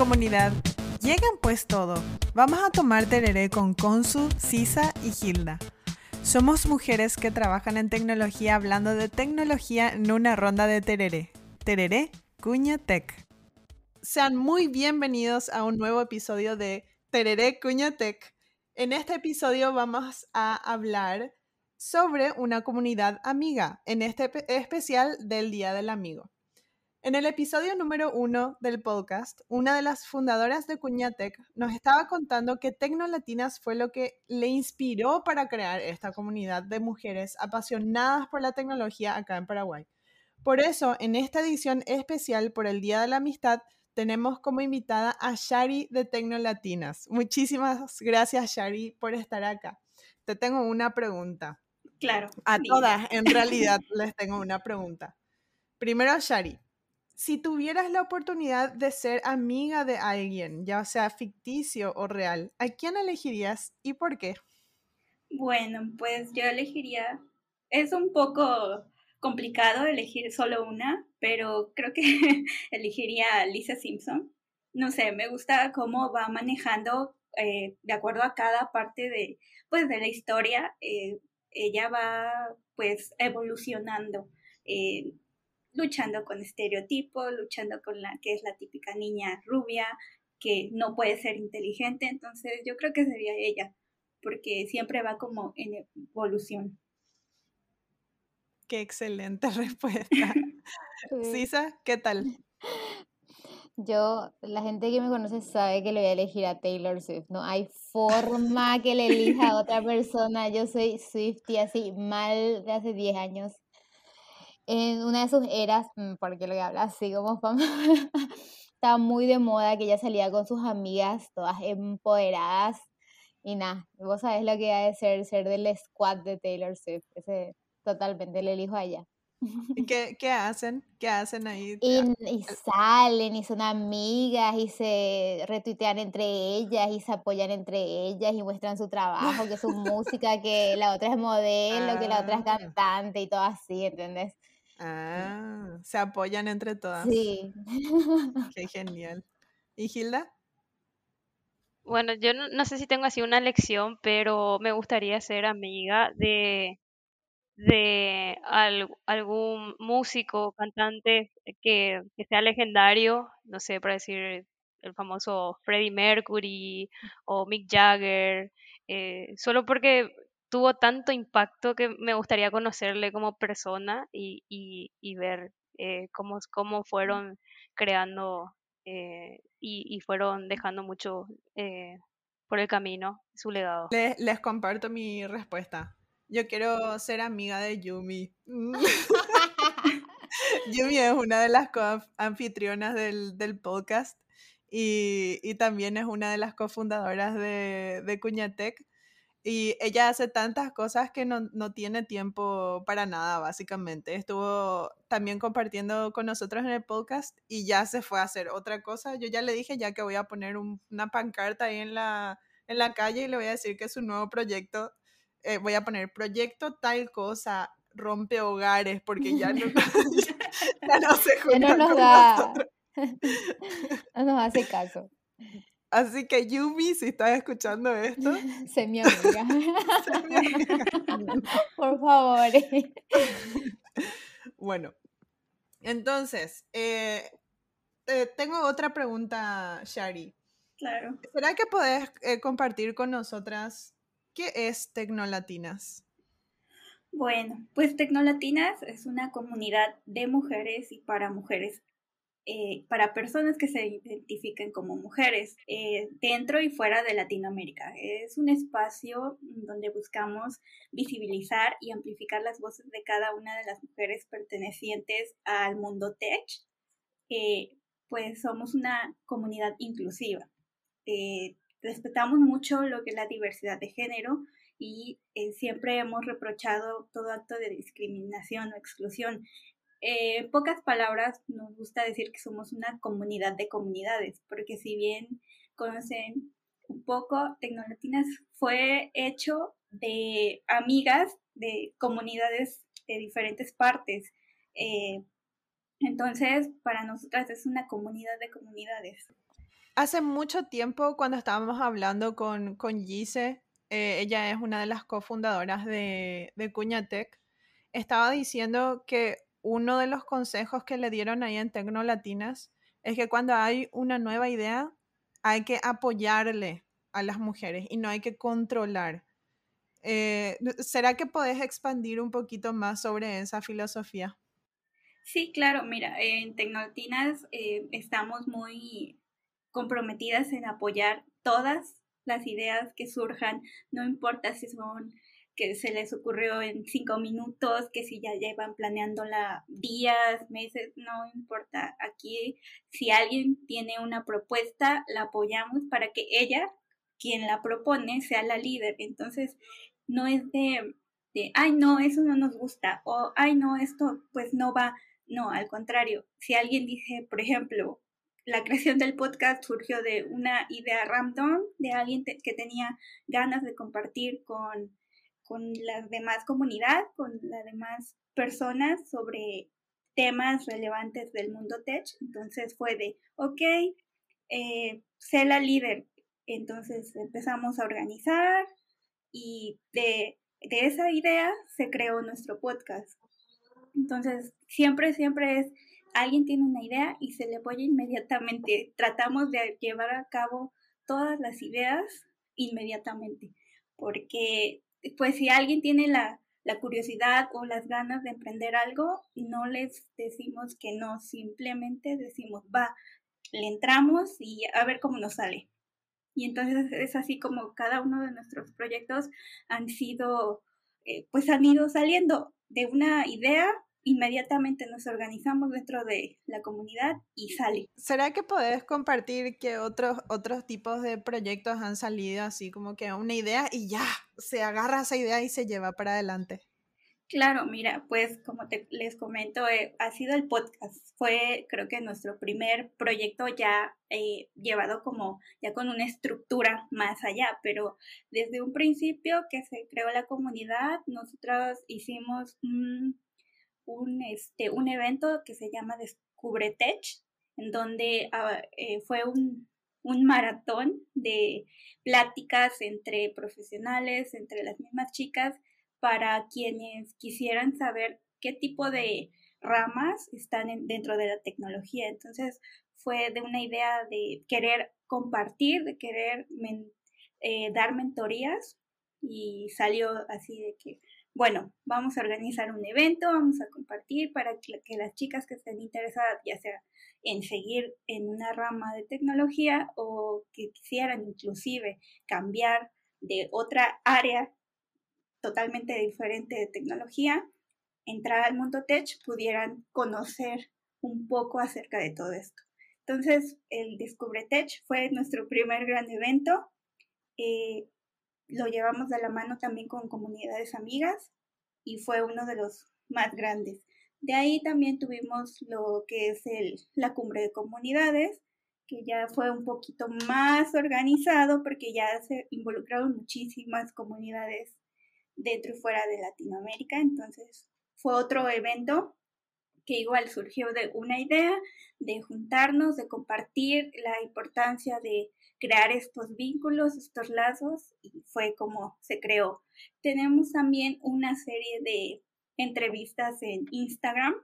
comunidad. Llegan pues todo. Vamos a tomar tereré con Consu, Sisa y Hilda. Somos mujeres que trabajan en tecnología hablando de tecnología en una ronda de tereré. Tereré, Cuña Tech. Sean muy bienvenidos a un nuevo episodio de Tereré Cuña Tech. En este episodio vamos a hablar sobre una comunidad amiga, en este especial del Día del Amigo. En el episodio número uno del podcast, una de las fundadoras de Cuñatec nos estaba contando que Tecnolatinas fue lo que le inspiró para crear esta comunidad de mujeres apasionadas por la tecnología acá en Paraguay. Por eso, en esta edición especial por el Día de la Amistad, tenemos como invitada a Shari de Tecnolatinas. Muchísimas gracias, Shari, por estar acá. Te tengo una pregunta. Claro. A todas, en realidad, les tengo una pregunta. Primero, Shari, si tuvieras la oportunidad de ser amiga de alguien, ya sea ficticio o real, ¿a quién elegirías y por qué? Bueno, pues yo elegiría, es un poco complicado elegir solo una, pero creo que elegiría a Lisa Simpson. No sé, me gusta cómo va manejando eh, de acuerdo a cada parte de, pues, de la historia. Eh, ella va pues evolucionando. Eh, luchando con estereotipos, luchando con la que es la típica niña rubia, que no puede ser inteligente, entonces yo creo que sería ella, porque siempre va como en evolución. Qué excelente respuesta. Sisa, ¿qué tal? Yo, la gente que me conoce sabe que le voy a elegir a Taylor Swift. No hay forma que le elija a otra persona. Yo soy Swifty así mal de hace 10 años en una de sus eras, mm, porque lo que habla así como fama, estaba muy de moda que ella salía con sus amigas, todas empoderadas, y nada, vos sabés lo que iba a ser ser del squad de Taylor Swift, ese totalmente le elijo a ella. ¿Y qué, qué, hacen? ¿Qué hacen ahí? Y, y, salen y son amigas y se retuitean entre ellas y se apoyan entre ellas y muestran su trabajo, que su música, que la otra es modelo, que la otra es ah. cantante y todo así, ¿entendés? Ah, se apoyan entre todas. Sí. Qué genial. ¿Y Gilda? Bueno, yo no, sé si tengo así una lección, pero me gustaría ser amiga de, de algún músico, cantante que, que sea legendario, no sé, para decir el famoso Freddie Mercury o Mick Jagger, eh, solo porque tuvo tanto impacto que me gustaría conocerle como persona y, y, ver eh, cómo, cómo fueron creando eh, y, fueron dejando mucho eh, por el camino su legado. Les, les, comparto mi respuesta. Yo quiero ser amiga de Yumi. Yumi es una de las anfitrionas del, del podcast y, y, también es una de las cofundadoras de, de Cuñatec. Y ella hace tantas cosas que no, no, tiene tiempo para nada, básicamente. Estuvo también compartiendo con nosotros en el podcast y ya se fue a hacer otra cosa. Yo ya le dije ya que voy a poner una pancarta ahí en la, en la calle y le voy a decir que es un nuevo proyecto. Eh, voy a poner proyecto tal cosa, rompe hogares, porque ya no, ya no se junta no nos da. no nos hace caso. Así que Yumi, si estás escuchando esto, sé mi amiga. Por favor. bueno, entonces, eh, tengo otra pregunta, Shari. Claro. ¿Será que podés eh, compartir con nosotras qué es Tecnolatinas? Bueno, pues Tecnolatinas es una comunidad de mujeres y para mujeres eh, para personas que se identifiquen como mujeres eh, dentro y fuera de Latinoamérica. Es un espacio donde buscamos visibilizar y amplificar las voces de cada una de las mujeres pertenecientes al mundo tech. Eh, pues somos una comunidad inclusiva. respetamos mucho lo que es la diversidad de género y siempre hemos reprochado todo acto de discriminación o exclusión eh, en pocas palabras, nos gusta decir que somos una comunidad de comunidades, porque si bien conocen un poco, Tecnolatinas fue hecho de amigas de comunidades de diferentes partes. Eh, entonces, para nosotras es una comunidad de comunidades. Hace mucho tiempo, cuando estábamos hablando con, con Gise, eh, ella es una de las cofundadoras de, de Cuñatec, estaba diciendo que uno de los consejos que le dieron ahí en Tecnolatinas es que cuando hay una nueva idea, hay que apoyarle a las mujeres y no hay que controlar. Eh, ¿Será que podés expandir un poquito más sobre esa filosofía? Sí, claro, mira, en Tecnolatinas eh, estamos muy comprometidas en apoyar todas las ideas que surjan, no importa si son que se les ocurrió en cinco minutos, que si ya llevan planeándola días, meses, no importa. Aquí, si alguien tiene una propuesta, la apoyamos para que ella, quien la propone, sea la líder. Entonces, no es de, de ay, no, eso no nos gusta, o ay, no, esto pues no va. No, al contrario, si alguien dice, por ejemplo, la creación del podcast surgió de una idea random de alguien que tenía ganas de compartir con, con la demás comunidad, con las demás personas sobre temas relevantes del mundo tech. Entonces fue de, ok, eh, sé la líder. Entonces empezamos a organizar y de, de esa idea se creó nuestro podcast. Entonces siempre, siempre es alguien tiene una idea y se le apoya inmediatamente. Tratamos de llevar a cabo todas las ideas inmediatamente, porque pues si alguien tiene la, la curiosidad o las ganas de emprender algo, no les decimos que no, simplemente decimos, va, le entramos y a ver cómo nos sale. Y entonces es así como cada uno de nuestros proyectos han sido, eh, pues han ido saliendo de una idea inmediatamente nos organizamos dentro de la comunidad y sale. ¿Será que podés compartir que otros, otros tipos de proyectos han salido así como que una idea y ya se agarra esa idea y se lleva para adelante? Claro, mira, pues como te, les comento, eh, ha sido el podcast. Fue creo que nuestro primer proyecto ya eh, llevado como ya con una estructura más allá, pero desde un principio que se creó la comunidad, nosotros hicimos un un, este, un evento que se llama Descubre Tech, en donde ah, eh, fue un, un maratón de pláticas entre profesionales, entre las mismas chicas, para quienes quisieran saber qué tipo de ramas están dentro de la tecnología. Entonces fue de una idea de querer compartir, de querer eh, dar mentorías y salió así de que bueno, vamos a organizar un evento, vamos a compartir para que, las chicas que estén interesadas, ya sea en seguir en una rama de tecnología o que quisieran inclusive cambiar de otra área totalmente diferente de tecnología, entrar al mundo tech, pudieran conocer un poco acerca de todo esto. Entonces, el Descubre Tech fue nuestro primer gran evento. Eh, lo llevamos de la mano también con comunidades amigas y fue uno de los más grandes. De ahí también tuvimos lo que es el, la cumbre de comunidades, que ya fue un poquito más organizado porque ya se involucraron muchísimas comunidades dentro y fuera de Latinoamérica. Entonces fue otro evento que igual surgió de una idea de juntarnos, de compartir la importancia de crear estos vínculos, estos lazos, y fue como se creó. Tenemos también una serie de entrevistas en Instagram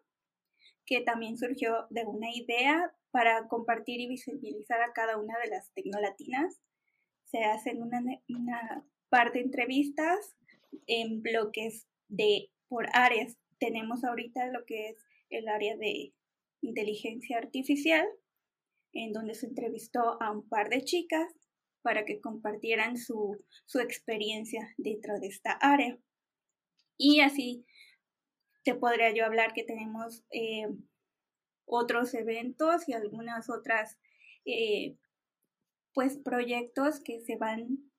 que también surgió de una idea para compartir y visibilizar a cada una de las tecnolatinas. Se hacen una, una par de entrevistas en bloques de por áreas. Tenemos ahorita lo que es el área de inteligencia artificial, en donde se entrevistó a un par de chicas para que compartieran su, experiencia dentro de esta área. Y así te podría yo hablar que tenemos eh, otros eventos y algunas otras eh, pues proyectos que se van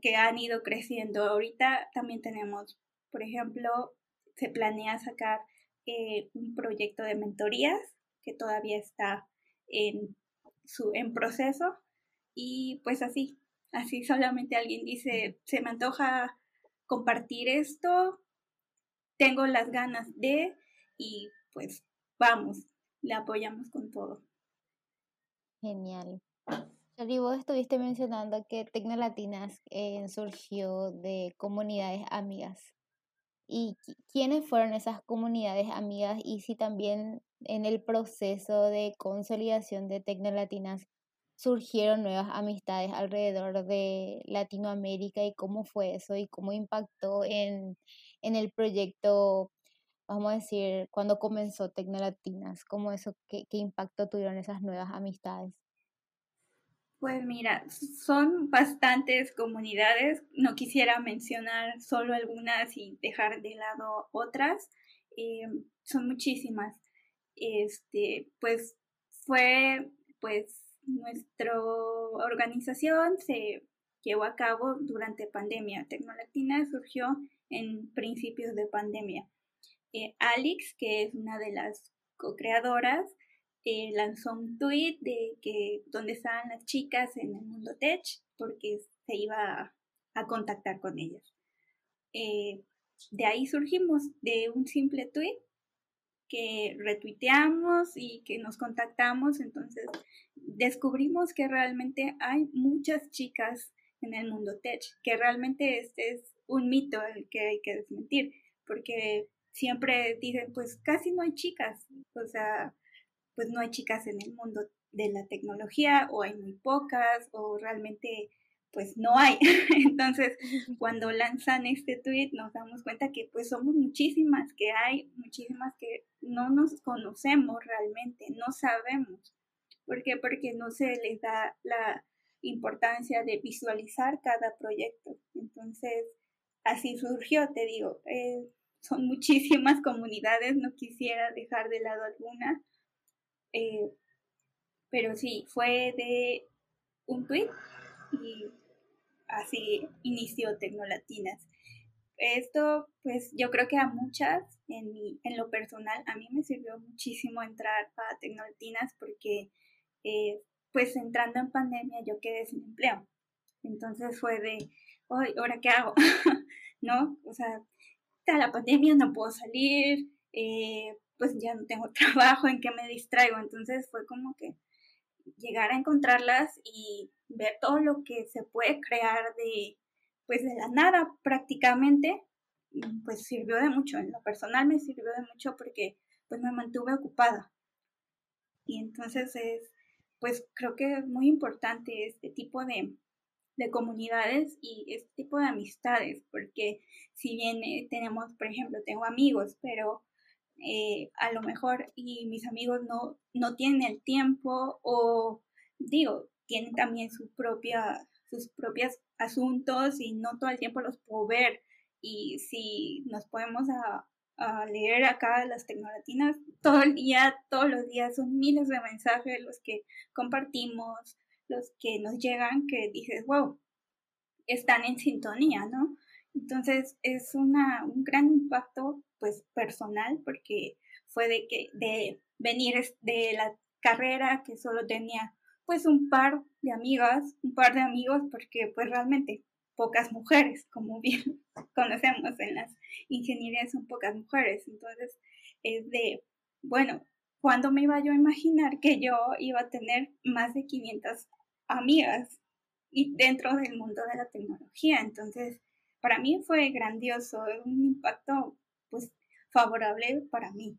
que han ido creciendo ahorita también tenemos por ejemplo se planea sacar eh, un proyecto de mentorías que todavía está en su, en proceso y pues así, así solamente alguien dice, se me antoja compartir esto, tengo las ganas de y pues vamos, le apoyamos con todo. Genial. Y vos estuviste mencionando que Tecnolatinas eh, surgió de comunidades amigas. ¿Y quiénes fueron esas comunidades amigas? Y si también en el proceso de consolidación de Tecnolatinas surgieron nuevas amistades alrededor de Latinoamérica y cómo fue eso y cómo impactó en, en el proyecto, vamos a decir, cuando comenzó Tecnolatinas, cómo eso, qué, qué impacto tuvieron esas nuevas amistades. Pues mira, son bastantes comunidades. No quisiera mencionar solo algunas y dejar de lado otras. Eh, son muchísimas. Este, pues fue, pues nuestra organización se llevó a cabo durante pandemia. Tecnolatina surgió en principios de pandemia. Eh, Alex, que es una de las co-creadoras, lanzó un tweet de que donde estaban las chicas en el mundo tech porque se iba a, contactar con ellas. Eh, de ahí surgimos de un simple tweet que retuiteamos y que nos contactamos, entonces descubrimos que realmente hay muchas chicas en el mundo tech, que realmente este es un mito el que hay que desmentir, porque siempre dicen, pues casi no hay chicas, o sea, pues no hay chicas en el mundo de la tecnología o hay muy pocas o realmente pues no hay. Entonces, cuando lanzan este tweet nos damos cuenta que pues somos muchísimas, que hay muchísimas que no nos conocemos realmente, no sabemos. ¿Por qué? Porque no se les da la importancia de visualizar cada proyecto. Entonces, así surgió, te digo, eh, son muchísimas comunidades, no quisiera dejar de lado alguna, eh, pero sí, fue de un tweet y así inició Tecnolatinas. Esto, pues yo creo que a muchas, en, mi, en lo personal, a mí me sirvió muchísimo entrar a Tecnolatinas porque, eh, pues entrando en pandemia, yo quedé sin empleo. Entonces fue de, hoy, ¿ahora qué hago? ¿No? O sea, está la pandemia, no puedo salir, eh, pues ya no tengo trabajo, en qué me distraigo. Entonces fue como que llegar a encontrarlas y ver todo lo que se puede crear de, pues de la nada prácticamente, pues sirvió de mucho. En lo personal me sirvió de mucho porque pues me mantuve ocupada. Y entonces es, pues creo que es muy importante este tipo de, de comunidades y este tipo de amistades, porque si bien eh, tenemos, por ejemplo, tengo amigos, pero eh, a lo mejor y mis amigos no, no tienen el tiempo o digo, tienen también su propia, sus propios asuntos y no todo el tiempo los puedo ver. Y si nos podemos a, a leer acá las tecnolatinas, todo el día, todos los días son miles de mensajes los que compartimos, los que nos llegan que dices, wow, están en sintonía, ¿no? Entonces es una, un gran impacto pues personal porque fue de que de venir de la carrera que solo tenía pues un par de amigas, un par de amigos porque pues realmente pocas mujeres, como bien conocemos en las ingenierías son pocas mujeres, entonces es de, bueno, ¿cuándo me iba yo a imaginar que yo iba a tener más de 500 amigas y dentro del mundo de la tecnología? Entonces, para mí fue grandioso, un impacto pues favorable para mí.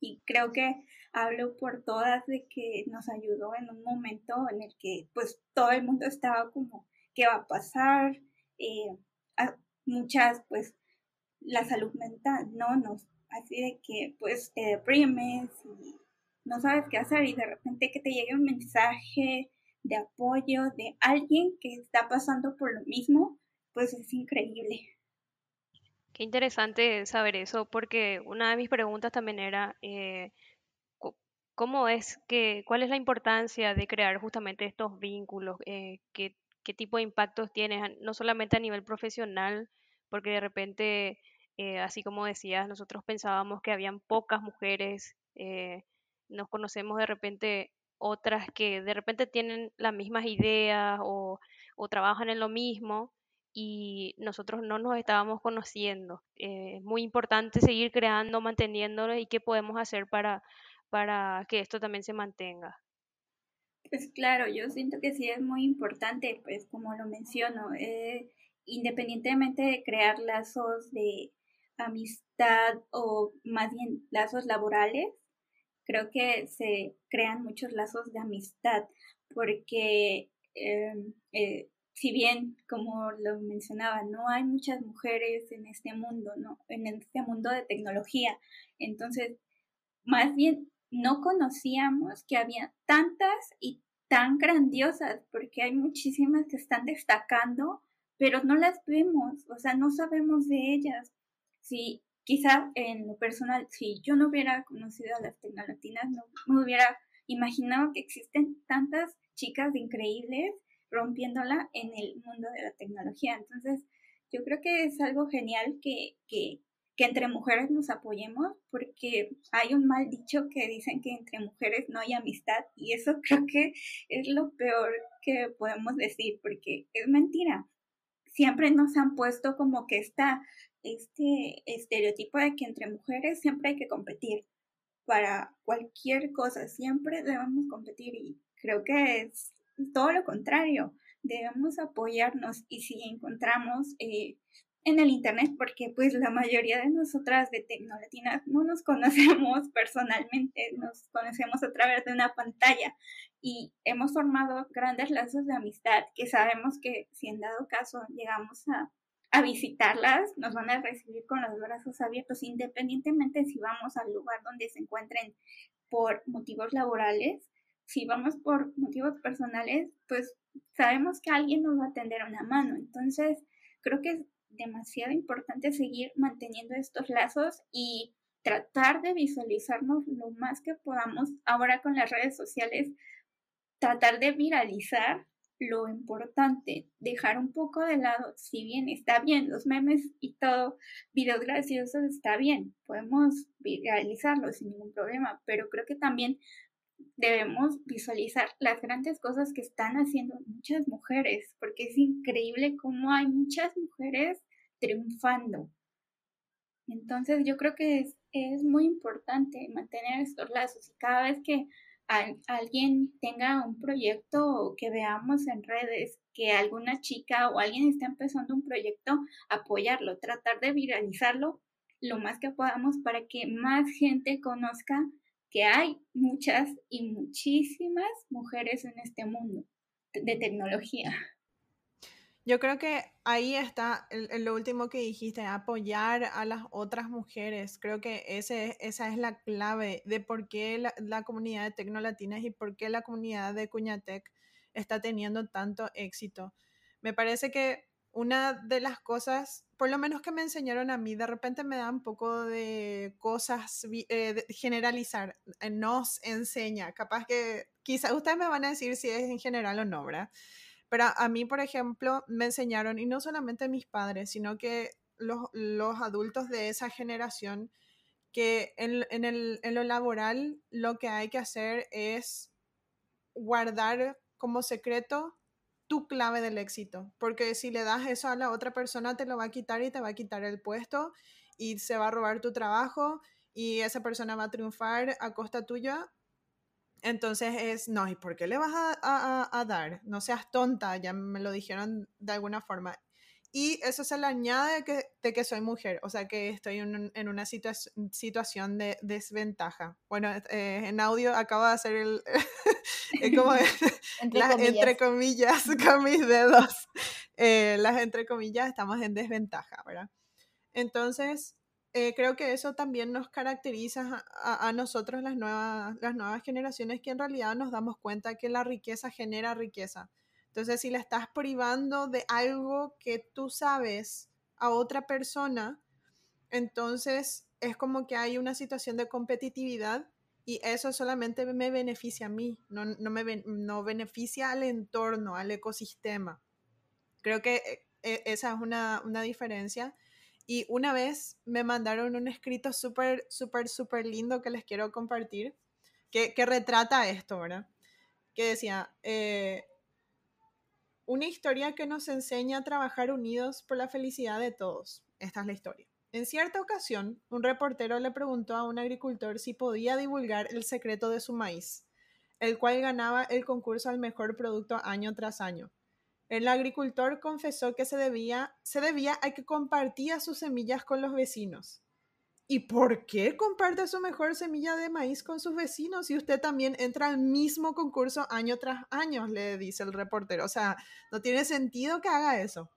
Y creo que hablo por todas de que nos ayudó en un momento en el que pues todo el mundo estaba como, ¿qué va a pasar? Eh, muchas pues la salud mental, ¿no? Nos, así de que pues te deprimes y no sabes qué hacer y de repente que te llegue un mensaje de apoyo de alguien que está pasando por lo mismo, pues es increíble. Qué interesante saber eso, porque una de mis preguntas también era, eh, ¿cómo es que, cuál es la importancia de crear justamente estos vínculos? Eh, ¿qué, ¿Qué tipo de impactos tiene, no solamente a nivel profesional, porque de repente, eh, así como decías, nosotros pensábamos que habían pocas mujeres, nos conocemos de repente otras que de repente tienen las mismas ideas o, o trabajan en lo mismo, y nosotros no nos estábamos conociendo. Eh, es muy importante seguir creando, manteniéndolo y qué podemos hacer para, para que esto también se mantenga. Pues claro, yo siento que sí es muy importante, pues como lo menciono, eh, independientemente de crear lazos de amistad o más bien lazos laborales, creo que se crean muchos lazos de amistad porque em, eh, si bien, como lo mencionaba, no hay muchas mujeres en este mundo, ¿no? En este mundo de tecnología. Entonces, más bien no conocíamos que había tantas y tan grandiosas, porque hay muchísimas que están destacando, pero no las vemos, o sea, no sabemos de ellas. Si quizá en lo personal, si yo no hubiera conocido a las tecnolatinas, no me hubiera imaginado que existen tantas chicas increíbles rompiéndola en el mundo de la tecnología. Entonces, yo creo que es algo genial que, que, que entre mujeres nos apoyemos, porque hay un mal dicho que dicen que entre mujeres no hay amistad y eso creo que es lo peor que podemos decir, porque es mentira. Siempre nos han puesto como que está este estereotipo de que entre mujeres siempre hay que competir para cualquier cosa, siempre debemos competir y creo que es todo lo contrario, debemos apoyarnos y si encontramos eh, en el Internet, porque pues la mayoría de nosotras de Tecnolatinas no nos conocemos personalmente, nos conocemos a través de una pantalla y hemos formado grandes lazos de amistad que sabemos que si en dado caso llegamos a, a visitarlas, nos van a recibir con los brazos abiertos, independientemente si vamos al lugar donde se encuentren por motivos laborales si vamos por motivos personales, pues sabemos que alguien nos va a tender una mano. Entonces, creo que es demasiado importante seguir manteniendo estos lazos y tratar de visualizarnos lo más que podamos ahora con las redes sociales, tratar de viralizar lo importante, dejar un poco de lado, si bien está bien, los memes y todo, videos graciosos está bien, podemos viralizarlo sin ningún problema, pero creo que también debemos visualizar las grandes cosas que están haciendo muchas mujeres, porque es increíble cómo hay muchas mujeres triunfando. Entonces yo creo que es, es muy importante mantener estos lazos y cada vez que alguien tenga un proyecto que veamos en redes que alguna chica o alguien está empezando un proyecto, apoyarlo, tratar de viralizarlo lo más que podamos para que más gente conozca que hay muchas y muchísimas mujeres en este mundo de tecnología. Yo creo que ahí está lo último que dijiste, apoyar a las otras mujeres. Creo que esa es la clave de por qué la, la comunidad de Tecnolatinas y por qué la comunidad de Cuñatec está teniendo tanto éxito. Me parece que una de las cosas, por lo menos que me enseñaron a mí, de repente me da un poco de cosas eh, generalizar, eh, nos enseña, capaz que quizás ustedes me van a decir si es en general o no. Pero a, mí, por ejemplo, me enseñaron, y no solamente mis padres, sino que los, adultos de esa generación, que en, el, en lo laboral lo que hay que hacer es guardar como secreto tu clave del éxito, porque si le das eso a la otra persona te lo va a quitar y te va a quitar el puesto y se va a robar tu trabajo y esa persona va a triunfar a costa tuya. Entonces es, no, ¿y por qué le vas a, dar? No seas tonta, ya me lo dijeron de alguna forma. Y eso se le añade de que, de que soy mujer, o sea que estoy en, en una situación de desventaja. Bueno, eh, en audio acabo de hacer el, como entre, comillas. entre, comillas. con mis dedos, eh, las entre comillas estamos en desventaja, ¿verdad? Entonces, eh, creo que eso también nos caracteriza a, a, nosotros, las nuevas, las nuevas generaciones, que en realidad nos damos cuenta que la riqueza genera riqueza entonces, si le estás privando de algo que tú sabes a otra persona, entonces es como que hay una situación de competitividad y eso solamente me beneficia a mí, no, no me no beneficia al entorno, al ecosistema. Creo que eh, eh, esa es una, una diferencia. Y una vez me mandaron un escrito súper, súper, súper lindo que les quiero compartir, que, que retrata esto, ¿verdad? Que decía, eh, una historia que nos enseña a trabajar unidos por la felicidad de todos. Esta es la historia. En cierta ocasión, un reportero le preguntó a un agricultor si podía divulgar el secreto de su maíz. el cual ganaba el concurso al mejor producto año tras año. El agricultor confesó que se debía, se debía a que compartía sus semillas con los vecinos. ¿Y por qué comparte su mejor semilla de maíz con sus vecinos si usted también entra al mismo concurso año tras año? Le dice el reportero. O sea, no tiene sentido que haga eso.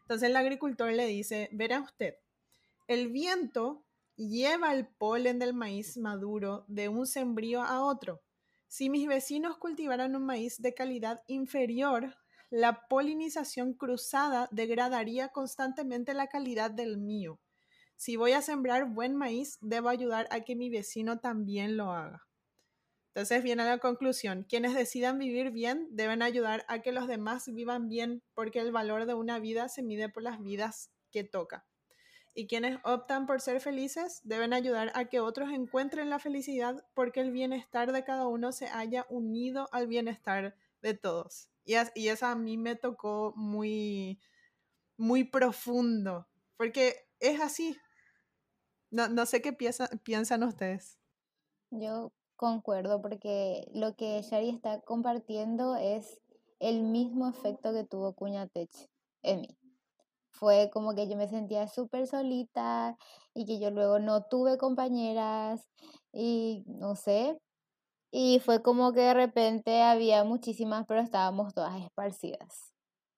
Entonces el agricultor le dice, verá usted, el viento lleva el polen del maíz maduro de un sembrío a otro. Si mis vecinos cultivaran un maíz de calidad inferior, la polinización cruzada degradaría constantemente la calidad del mío. Si voy a sembrar buen maíz, debo ayudar a que mi vecino también lo haga. Entonces viene la conclusión, quienes decidan vivir bien deben ayudar a que los demás vivan bien porque el valor de una vida se mide por las vidas que toca. Y quienes optan por ser felices deben ayudar a que otros encuentren la felicidad porque el bienestar de cada uno se haya unido al bienestar de todos. Y, y eso a mí me tocó muy, muy profundo, porque es así. No, no sé qué piensan ustedes. Yo concuerdo porque lo que Shari está compartiendo es el mismo efecto que tuvo Cuñatech en mí. Fue como que yo me sentía súper solita y que yo luego no tuve compañeras y no sé. Y fue como que de repente había muchísimas, pero estábamos todas esparcidas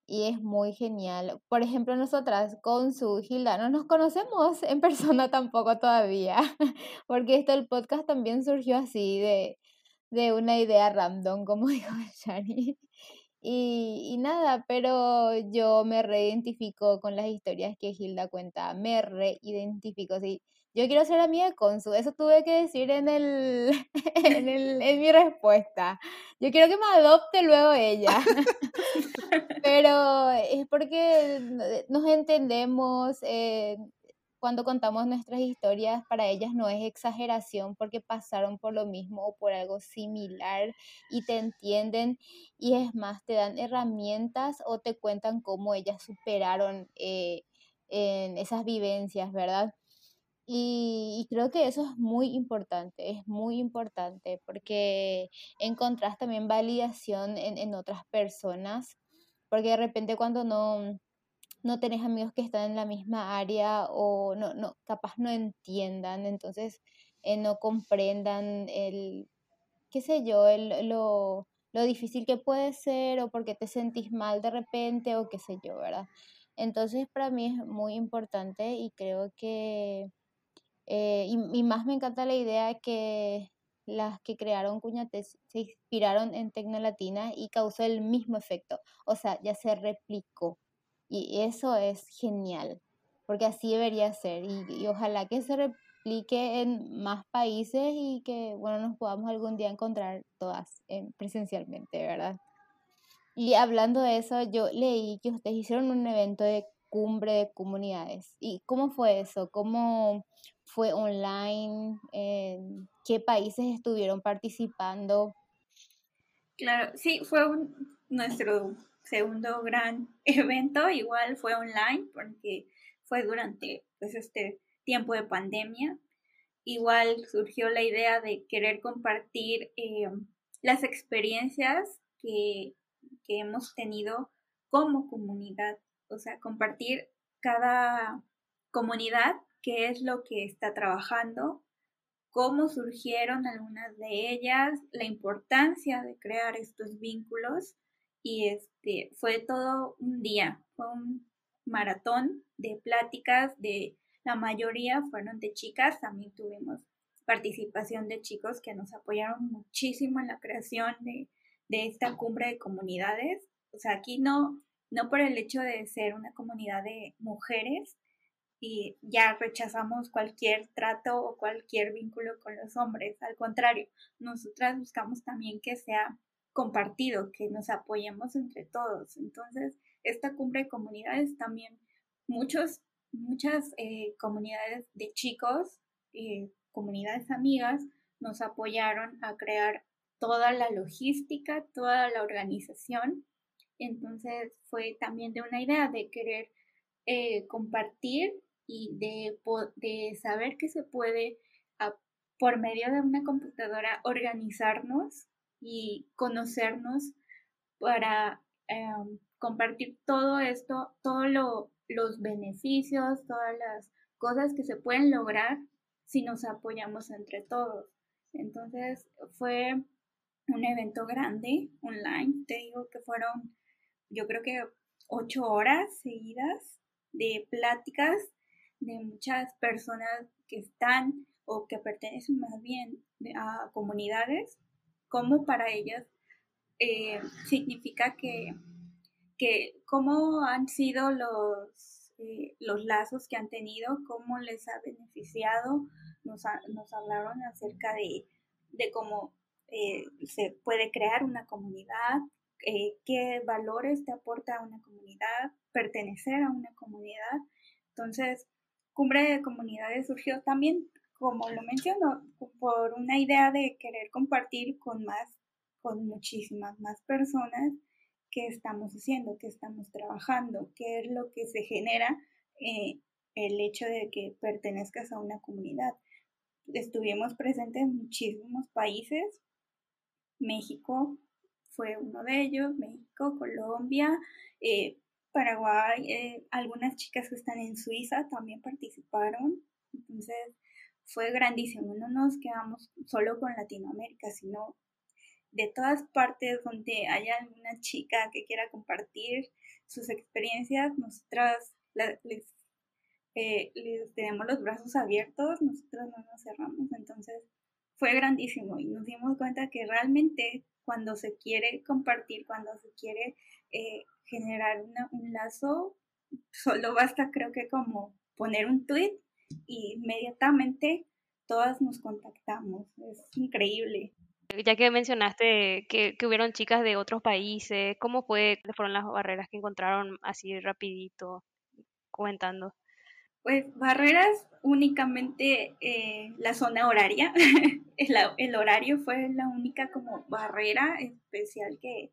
y es muy genial. Por ejemplo, nosotras con su Hilda no nos conocemos en persona tampoco todavía, porque esto el podcast también surgió así de, de una idea random, como dijo Shani. Y, y nada, pero yo me reidentifico con las historias que Hilda cuenta, me reidentifico, sí yo quiero ser amiga de Consu, eso tuve que decir en, el, en, el, en mi respuesta. Yo quiero que me adopte luego ella. Pero es porque nos entendemos, eh, cuando contamos nuestras historias, para ellas no es exageración porque pasaron por lo mismo o por algo similar y te entienden y es más, te dan herramientas o te cuentan cómo ellas superaron eh, esas vivencias, ¿verdad? Y, creo que eso es muy importante, es muy importante porque encontrás también validación en, en otras personas, porque de repente cuando no, no tenés amigos que están en la misma área o no, no capaz no entiendan, entonces eh, no comprendan el, qué sé yo, el, lo, lo difícil que puede ser o porque te sentís mal de repente o qué sé yo, ¿verdad? Entonces para mí es muy importante y creo que eh, y, más me encanta la idea que las que crearon Cuñates se inspiraron en Tecnolatina y causó el mismo efecto. O sea, ya se replicó. Y eso es genial, porque así debería ser. Y, ojalá que se replique en más países y que, bueno, nos podamos algún día encontrar todas presencialmente, ¿verdad? Y hablando de eso, yo leí que ustedes hicieron un evento de cumbre de comunidades. ¿Y cómo fue eso? ¿Cómo fue online? ¿En ¿Qué países estuvieron participando? Claro, sí, fue nuestro segundo gran evento, igual fue online porque fue durante pues, este tiempo de pandemia. Igual surgió la idea de querer compartir eh, las experiencias que, que hemos tenido como comunidad o sea, compartir cada comunidad qué es lo que está trabajando, cómo surgieron algunas de ellas, la importancia de crear estos vínculos y este fue todo un día, fue un maratón de pláticas de la mayoría fueron de chicas, también tuvimos participación de chicos que nos apoyaron muchísimo en la creación de, de esta cumbre de comunidades. O sea, aquí no, no por el hecho de ser una comunidad de mujeres y ya rechazamos cualquier trato o cualquier vínculo con los hombres, al contrario, nosotras buscamos también que sea compartido, que nos apoyemos entre todos. Entonces, esta cumbre de comunidades también, muchos, muchas eh, comunidades de chicos, eh, comunidades amigas, nos apoyaron a crear toda la logística, toda la organización entonces fue también de una idea de querer eh, compartir y de, de, saber que se puede por medio de una computadora organizarnos y conocernos para em, compartir todo esto, todos los beneficios, todas las cosas que se pueden lograr si nos apoyamos entre todos. Entonces fue un evento grande online, te digo que fueron yo creo que ocho horas seguidas de pláticas de muchas personas que están o que pertenecen más bien a comunidades, como para ellas eh, significa que, que cómo han sido los, eh, los lazos que han tenido, cómo les ha beneficiado, nos, nos hablaron acerca de, de cómo eh, se puede crear una comunidad, qué valores te aporta una comunidad, pertenecer a una comunidad. Entonces, Cumbre de Comunidades surgió también, como lo menciono, por una idea de querer compartir con más, con muchísimas más personas qué estamos haciendo, qué estamos trabajando, qué es lo que se genera eh, el hecho de que pertenezcas a una comunidad. Estuvimos presentes en muchísimos países, México fue uno de ellos, México, Colombia, eh, Paraguay, eh, algunas chicas que están en Suiza también participaron, entonces fue grandísimo, no nos quedamos solo con Latinoamérica, sino de todas partes donde haya alguna chica que quiera compartir sus experiencias, nosotras eh, les, tenemos los brazos abiertos, nosotros no nos cerramos, entonces fue grandísimo y nos dimos cuenta que realmente cuando se quiere compartir, cuando se quiere eh, generar un lazo, solo basta creo que como poner un tweet y inmediatamente todas nos contactamos. Es increíble. Ya que mencionaste que, que hubieron chicas de otros países, ¿cómo fue? fueron las barreras que encontraron así rapidito comentando? Pues barreras únicamente eh, la zona horaria. el, el, horario fue la única como barrera especial que,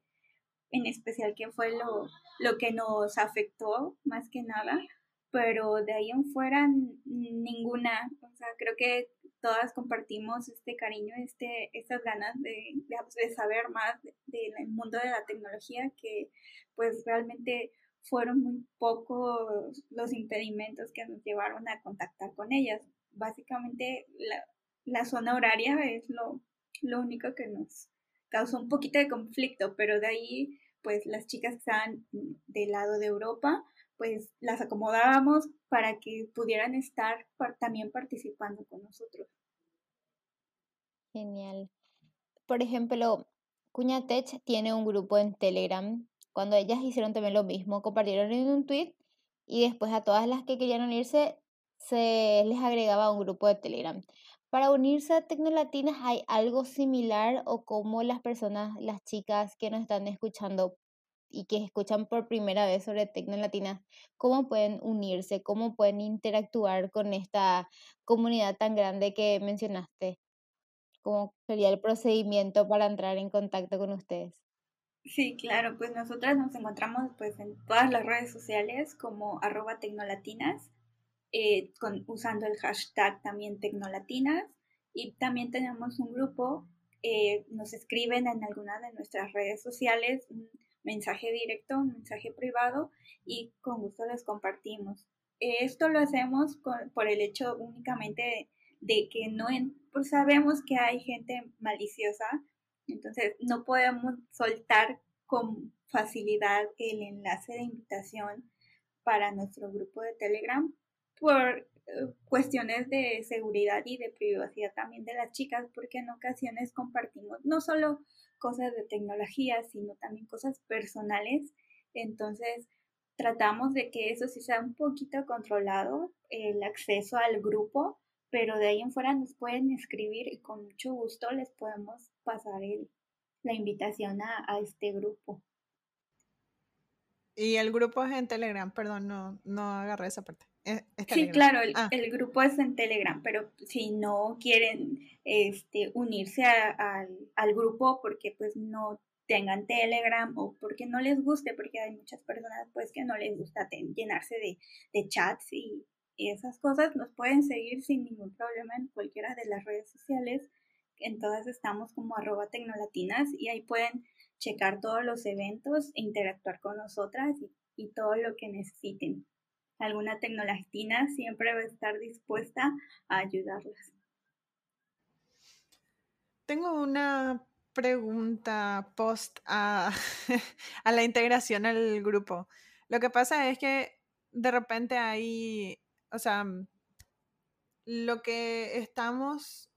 en especial que fue lo, lo que nos afectó más que nada, pero de ahí en fuera ninguna, o sea, creo que todas compartimos este cariño, este, estas ganas de, de, saber más del mundo de la tecnología, que pues realmente fueron muy pocos los impedimentos que nos llevaron a contactar con ellas. Básicamente la, la zona horaria es lo, lo único que nos causó un poquito de conflicto, pero de ahí, pues las chicas que estaban del lado de Europa, pues las acomodábamos para que pudieran estar también participando con nosotros. Genial. Por ejemplo, Cuñatech tiene un grupo en Telegram. Cuando ellas hicieron también lo mismo, compartieron en un tweet y después a todas las que querían unirse se les agregaba un grupo de Telegram. Para unirse a Tecnolatinas hay algo similar o cómo las personas, las chicas que nos están escuchando y que escuchan por primera vez sobre Tecnolatinas, cómo pueden unirse, cómo pueden interactuar con esta comunidad tan grande que mencionaste. ¿Cómo sería el procedimiento para entrar en contacto con ustedes? Sí, claro, pues nosotras nos encontramos pues en todas las redes sociales como arroba tecnolatinas eh, con, usando el hashtag también Tecnolatinas y también tenemos un grupo, eh, nos escriben en alguna de nuestras redes sociales un mensaje directo, un mensaje privado y con gusto les compartimos. Esto lo hacemos por el hecho únicamente de, que no pues sabemos que hay gente maliciosa, entonces no podemos soltar con facilidad el enlace de invitación para nuestro grupo de Telegram por eh, cuestiones de seguridad y de privacidad también de las chicas, porque en ocasiones compartimos no solo cosas de tecnología, sino también cosas personales. Entonces, tratamos de que eso sí sea un poquito controlado, el acceso al grupo, pero de ahí en fuera nos pueden escribir y con mucho gusto les podemos pasar el, la invitación a, a este grupo. Y el grupo es en Telegram, perdón, no, no agarré esa parte. Sí, claro, ah. el, grupo es en Telegram, pero si no quieren este, unirse al, grupo porque pues no tengan Telegram o porque no les guste, porque hay muchas personas pues que no les gusta llenarse de, chats y, y, esas cosas, nos pueden seguir sin ningún problema en cualquiera de las redes sociales en todas estamos como arroba tecnolatinas y ahí pueden checar todos los eventos e interactuar con nosotras y, y todo lo que necesiten. Alguna tecnolatina siempre va a estar dispuesta a ayudarlas. Tengo una pregunta post a, a, la integración al grupo. Lo que pasa es que de repente hay, o sea, lo que estamos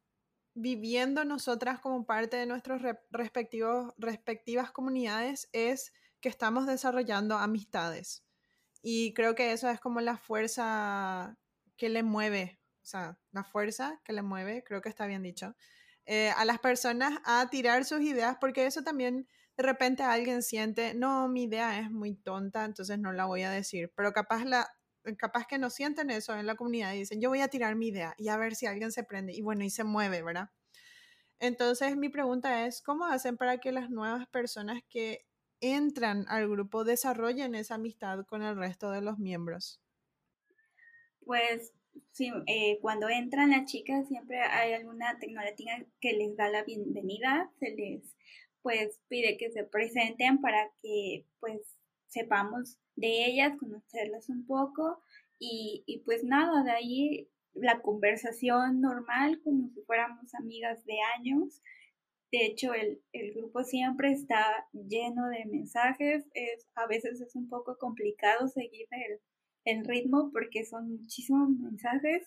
viviendo nosotras como parte de nuestras respectivos, respectivas comunidades es que estamos desarrollando amistades. Y creo que eso es como la fuerza que le mueve, o sea, la fuerza que le mueve, creo que está bien dicho, eh, a las personas a tirar sus ideas, porque eso también de repente alguien siente, no, mi idea es muy tonta, entonces no la voy a decir, pero capaz la capaz que no sienten eso en la comunidad y dicen, yo voy a tirar mi idea y a ver si alguien se prende y bueno, y se mueve, ¿verdad? Entonces mi pregunta es, ¿cómo hacen para que las nuevas personas que entran al grupo desarrollen esa amistad con el resto de los miembros? Pues sí, eh, cuando entran las chicas siempre hay alguna tecnología que les da la bienvenida, se les pues pide que se presenten para que pues sepamos de ellas, conocerlas un poco y, y pues nada, de ahí la conversación normal como si fuéramos amigas de años. De hecho, el, el, grupo siempre está lleno de mensajes. Es, a veces es un poco complicado seguir el, el ritmo porque son muchísimos mensajes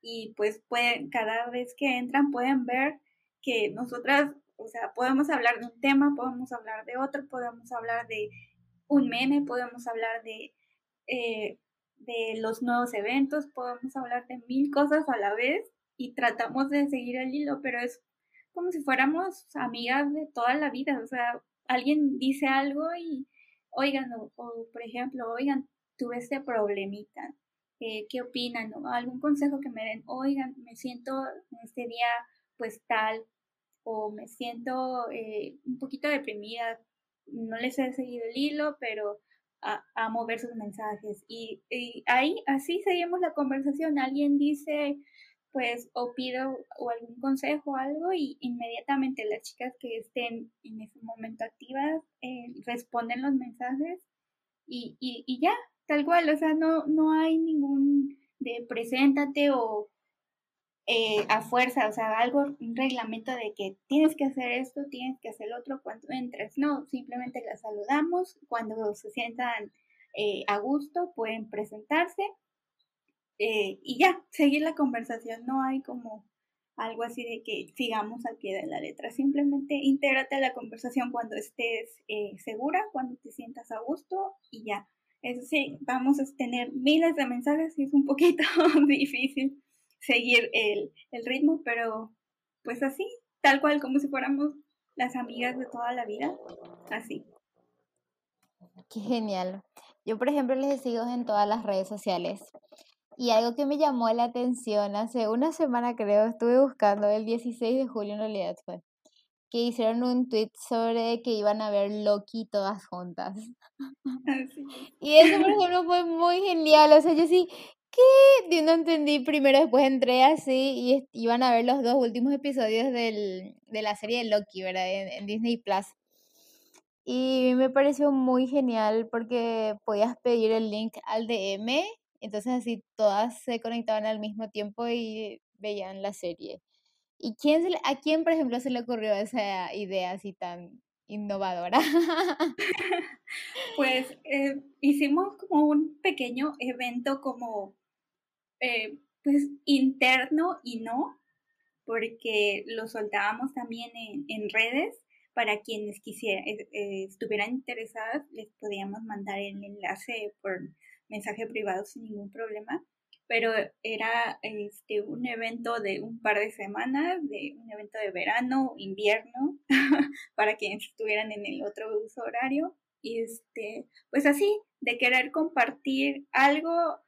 y pues pueden, cada vez que entran pueden ver que nosotras, o sea, podemos hablar de un tema, podemos hablar de otro, podemos hablar de un meme, podemos hablar de, eh, de los nuevos eventos, podemos hablar de mil cosas a la vez y tratamos de seguir el hilo, pero es como si fuéramos amigas de toda la vida, o sea, alguien dice algo y, oigan, o, por ejemplo, oigan, tuve este problemita, eh, ¿qué opinan? O algún consejo que me den, oigan, me siento en este día pues tal, o me siento eh, un poquito deprimida, no les he seguido el hilo, pero a, a mover sus mensajes. Y, ahí, así seguimos la conversación. Alguien dice, pues, o pido o algún consejo o algo, y inmediatamente las chicas que estén en ese momento activas eh, responden los mensajes y, y, y ya, tal cual. O sea, no, no hay ningún de preséntate o eh, a fuerza, o sea, algo, un reglamento de que tienes que hacer esto, tienes que hacer otro cuando entres. No, simplemente las saludamos. Cuando se sientan eh, a gusto, pueden presentarse eh, y ya, seguir la conversación. No hay como algo así de que sigamos al pie de la letra. Simplemente intégrate a la conversación cuando estés segura, cuando te sientas a gusto y ya. Eso sí, vamos a tener miles de mensajes y es un poquito difícil seguir el, el ritmo, pero pues así, tal cual como si fuéramos las amigas de toda la vida, así. Qué genial. Yo, por ejemplo, les sigo en todas las redes sociales. Y algo que me llamó la atención, hace una semana creo, estuve buscando, el 16 de julio en realidad fue, que hicieron un tweet sobre que iban a ver Loki todas juntas. Y eso, por ejemplo, fue muy genial. O sea, yo sí, ¿qué? No entendí primero, después entré así y iban a ver los dos últimos episodios del, de la serie de Loki, ¿verdad? En, Disney Plus. Y me pareció muy genial porque podías pedir el link al DM, entonces así todas se conectaban al mismo tiempo y veían la serie. ¿Y quién se a quién, por ejemplo, se le ocurrió esa idea así tan innovadora? pues eh, hicimos como un pequeño evento como eh, pues interno y no, porque lo soltábamos también en, redes para quienes quisieran, eh, eh, estuvieran interesadas, les podíamos mandar el enlace por mensaje privado sin ningún problema. Pero era este, un evento de un par de semanas, de un evento de verano, invierno, para quienes estuvieran en el otro uso horario. Y este, pues así, de querer compartir algo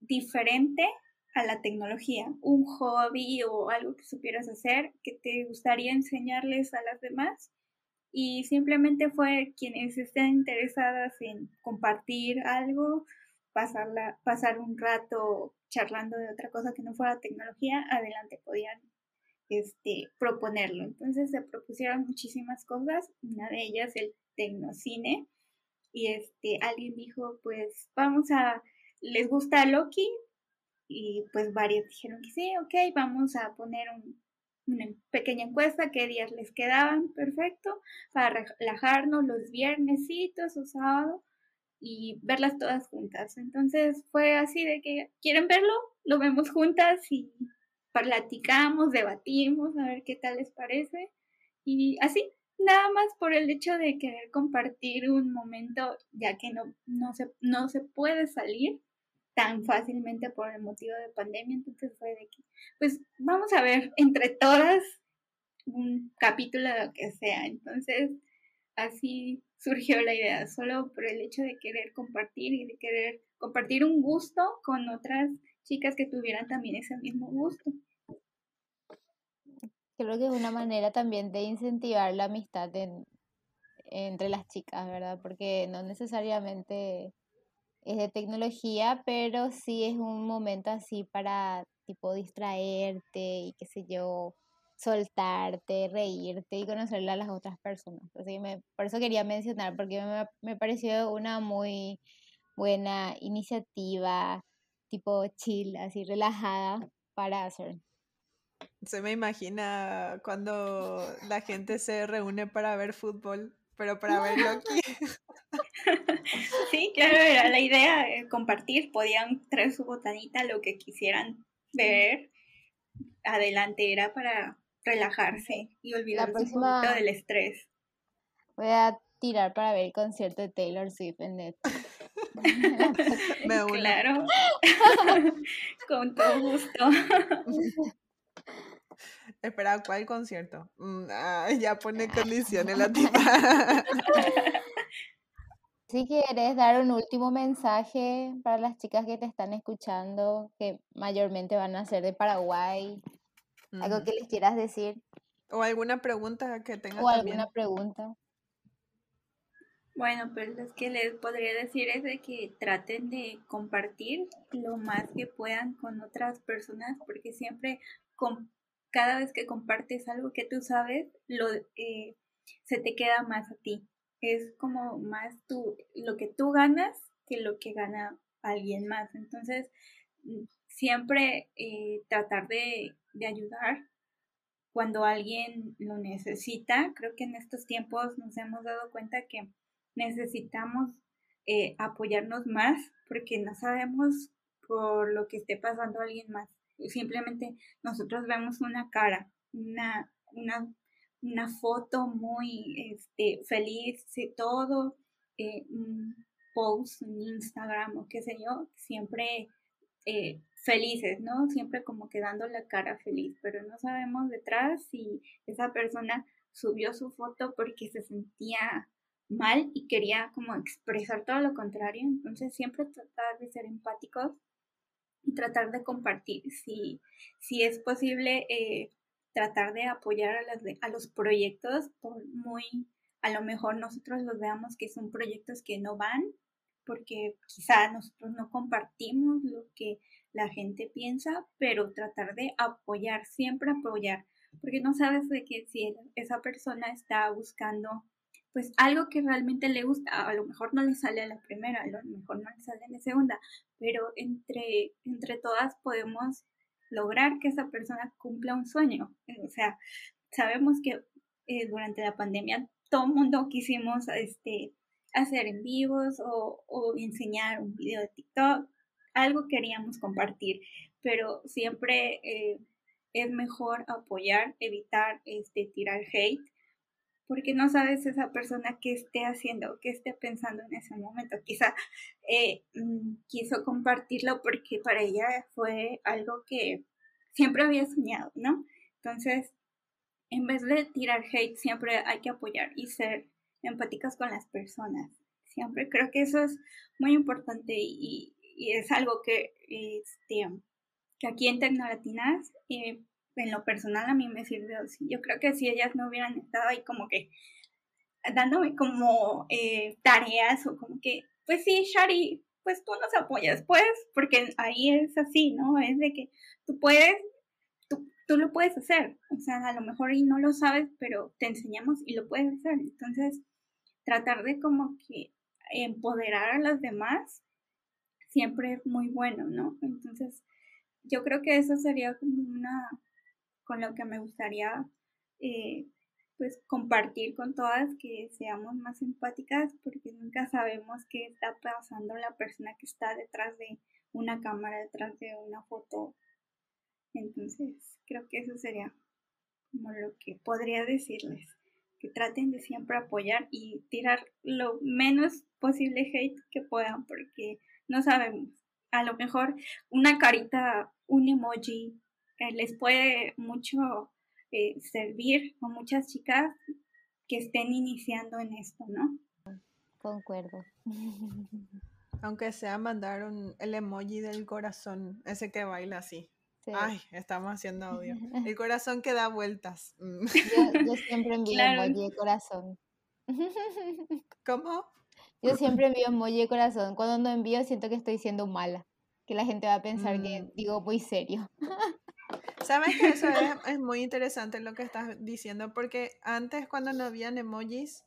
diferente a la tecnología, un hobby o algo que supieras hacer que te gustaría enseñarles a las demás. Y simplemente fue quienes estén interesadas en compartir algo, pasarla, pasar un rato charlando de otra cosa que no fuera tecnología, adelante podían este, proponerlo. Entonces se propusieron muchísimas cosas, una de ellas el tecnocine, y este, alguien dijo, pues vamos a, ¿les gusta Loki? Y pues varios dijeron que sí, ok, vamos a poner una pequeña encuesta, qué días les quedaban, perfecto, para relajarnos los viernesitos o sábado y verlas todas juntas. Entonces fue así de que, ¿quieren verlo? Lo vemos juntas y platicamos, debatimos, a ver qué tal les parece. Y así, nada más por el hecho de querer compartir un momento, ya que no, no, se, no se puede salir tan fácilmente por el motivo de pandemia, entonces fue de que, pues vamos a ver entre todas un capítulo de lo que sea. Entonces, así surgió la idea, solo por el hecho de querer compartir y de querer compartir un gusto con otras chicas que tuvieran también ese mismo gusto. Creo que es una manera también de incentivar la amistad entre las chicas, ¿verdad? Porque no necesariamente es de tecnología, pero sí es un momento así para tipo distraerte y qué sé yo, soltarte, reírte y conocerle a las otras personas. Así me, por eso quería mencionar, porque me, me pareció una muy buena iniciativa, tipo chill, así relajada para hacer. Se me imagina cuando la gente se reúne para ver fútbol, pero para ver Loki. Sí, claro, era la idea, eh, compartir, podían traer su botanita, lo que quisieran ver. Adelante era para relajarse y olvidarse próxima... un poquito del estrés. Voy a tirar para ver el concierto de Taylor Swift en Netflix. Me Claro. Con todo gusto. Espera, ¿cuál concierto? Mm, ya pone condiciones la tipa. Si quieres dar un último mensaje para las chicas que te están escuchando, que mayormente van a ser de Paraguay, algo que les quieras decir. O alguna pregunta que tengas. O alguna pregunta. Bueno, pues lo que les podría decir es de que traten de compartir lo más que puedan con otras personas, porque siempre cada vez que compartes algo que tú sabes, lo, eh, se te queda más a ti. Es como más tú, lo que tú ganas que lo que gana alguien más. Entonces, mm, siempre eh, tratar de, de ayudar cuando alguien lo necesita. Creo que en estos tiempos nos hemos dado cuenta que necesitamos eh, apoyarnos más porque no sabemos por lo que esté pasando alguien más. Simplemente nosotros vemos una cara, una, una, una foto muy este, feliz, todo, eh, un post en Instagram o qué sé yo, siempre eh, felices, ¿no? Siempre como quedando la cara feliz, pero no sabemos detrás si esa persona subió su foto porque se sentía mal y quería como expresar todo lo contrario. Entonces siempre tratar de ser empáticos y tratar de compartir. Si, si es posible, eh, tratar de apoyar a, las a los proyectos, por muy, a lo mejor nosotros los veamos que son proyectos que no van, porque quizá nosotros no compartimos lo que la gente piensa, pero tratar de apoyar, siempre apoyar, porque no sabes de que si esa persona está buscando pues algo que realmente le gusta, a lo mejor no le sale a la primera, a lo mejor no le sale a la segunda, pero entre, entre todas podemos lograr que esa persona cumpla un sueño. O sea, sabemos que eh, durante la pandemia todo el mundo quisimos este, hacer en vivos o, o enseñar un video de TikTok, algo queríamos compartir, pero siempre eh, es mejor apoyar, evitar este, tirar hate porque no sabes esa persona qué esté haciendo, qué esté pensando en ese momento. Quizá eh, mm, quiso compartirlo porque para ella fue algo que siempre había soñado, ¿no? Entonces, en vez de tirar hate, siempre hay que apoyar y ser empáticas con las personas. Siempre creo que eso es muy importante y, es algo que, este, que aquí en Tecnolatinas eh, en lo personal a mí me sirvió. Yo creo que si ellas no hubieran estado ahí como que dándome como eh, tareas o como que, pues sí, Shari, pues tú nos apoyas, pues, porque ahí es así, ¿no? Es de que tú puedes, tú tú lo puedes hacer. O sea, a lo mejor y no lo sabes, pero te enseñamos y lo puedes hacer. Entonces, tratar de como que empoderar a los demás siempre es muy bueno, ¿no? Entonces, yo creo que eso sería como una, con lo que me gustaría, eh, pues, compartir con todas, que seamos más empáticas, porque nunca sabemos qué está pasando la persona que está detrás de una cámara, detrás de una foto. Entonces, creo que eso sería como lo que podría decirles que traten de siempre apoyar y tirar lo menos posible hate que puedan, porque no sabemos. A lo mejor una carita, un emoji, eh, les puede mucho eh, servir a muchas chicas que estén iniciando en esto, ¿no? Concuerdo. Aunque sea mandar un, el emoji del corazón, ese que baila así. Ay, estamos haciendo audio. El corazón que da vueltas. Mm. Yo, siempre envío emoji de corazón. ¿Cómo? Yo siempre envío emoji de corazón. Cuando no envío siento que estoy siendo mala. Que la gente va a pensar que mm. digo muy serio. Sabes que eso es, es, muy interesante lo que estás diciendo, porque antes cuando no habían emojis,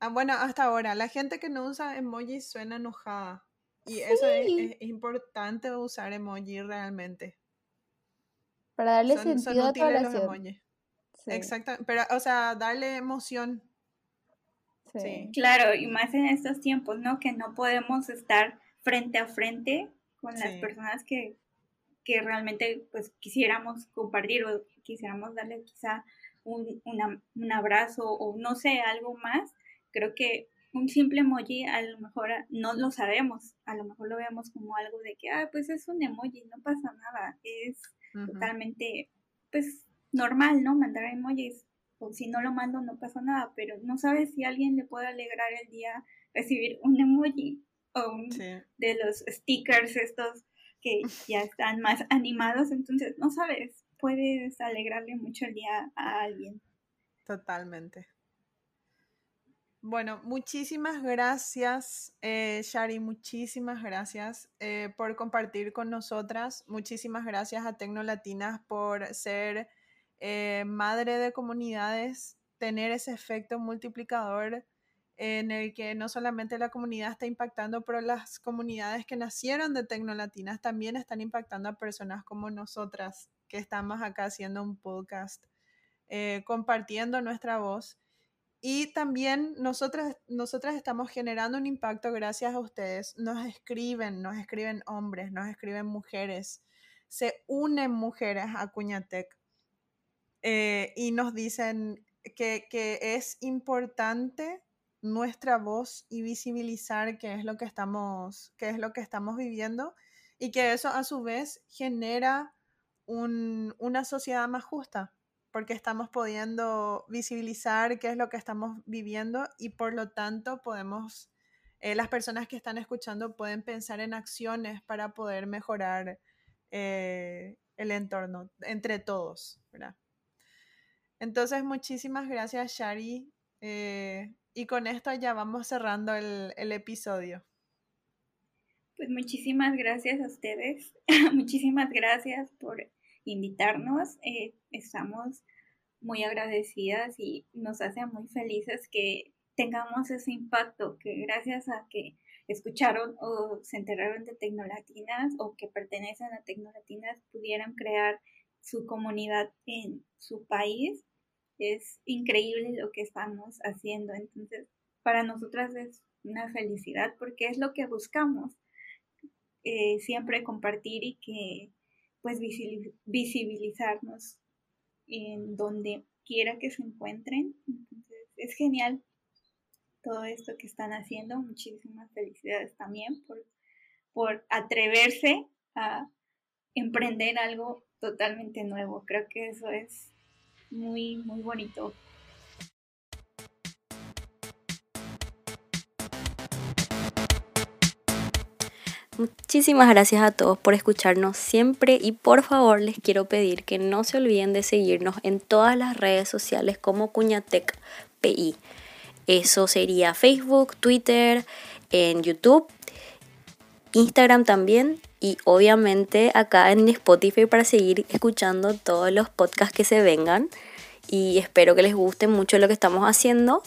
ah, bueno, hasta ahora, la gente que no usa emojis suena enojada. Y eso es, importante usar emoji realmente. Para darle sentido a tu los emojis. Exacto, pero o sea, darle emoción. Sí. Claro, y más en estos tiempos, ¿no? Que no podemos estar frente a frente con las personas que, que realmente pues quisiéramos compartir o quisiéramos darle quizá un, un abrazo o no sé, algo más. Creo que un simple emoji a lo mejor no lo sabemos, a lo mejor lo vemos como algo de que, ah, pues es un emoji, no pasa nada, es totalmente, pues, normal, ¿no? Mandar emojis, o si no lo mando no pasa nada, pero no sabes si a alguien le puede alegrar el día recibir un emoji o un, de los stickers estos que ya están más animados, entonces no sabes, puedes alegrarle mucho el día a alguien. Totalmente. Bueno, muchísimas gracias, eh, Shari, muchísimas gracias eh, por compartir con nosotras. Muchísimas gracias a Tecnolatinas por ser eh, madre de comunidades, tener ese efecto multiplicador en el que no solamente la comunidad está impactando, pero las comunidades que nacieron de Tecnolatinas también están impactando a personas como nosotras, que estamos acá haciendo un podcast, compartiendo nuestra voz y también nosotras, nosotras estamos generando un impacto gracias a ustedes. Nos escriben, nos escriben hombres, nos escriben mujeres, se unen mujeres a Cuñatec eh, y nos dicen que, que, es importante nuestra voz y visibilizar qué es lo que estamos, qué es lo que estamos viviendo y que eso a su vez genera un, una sociedad más justa porque estamos pudiendo visibilizar qué es lo que estamos viviendo y por lo tanto podemos, eh, las personas que están escuchando pueden pensar en acciones para poder mejorar eh, el entorno entre todos, ¿verdad? Entonces, muchísimas gracias, Shari. Eh, y con esto ya vamos cerrando el, el episodio. Pues muchísimas gracias a ustedes. muchísimas gracias por invitarnos. Eh, estamos muy agradecidas y nos hace muy felices que tengamos ese impacto, que gracias a que escucharon o se enteraron de Tecnolatinas o que pertenecen a Tecnolatinas pudieran crear su comunidad en su país. Es increíble lo que estamos haciendo. Entonces, para nosotras es una felicidad porque es lo que buscamos. Eh, siempre compartir y que pues visibilizarnos en donde quiera que se encuentren. Entonces, es genial todo esto que están haciendo. Muchísimas felicidades también por, por atreverse a emprender algo totalmente nuevo. Creo que eso es muy, muy bonito. Muchísimas gracias a todos por escucharnos siempre y por favor les quiero pedir que no se olviden de seguirnos en todas las redes sociales como Cuñatec PI. Eso sería Facebook, Twitter, en YouTube, Instagram también y obviamente acá en Spotify para seguir escuchando todos los podcasts que se vengan y espero que les guste mucho lo que estamos haciendo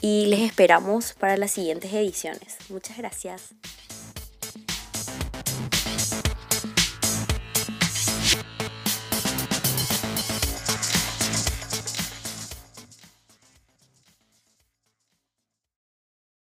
y les esperamos para las siguientes ediciones. Muchas gracias.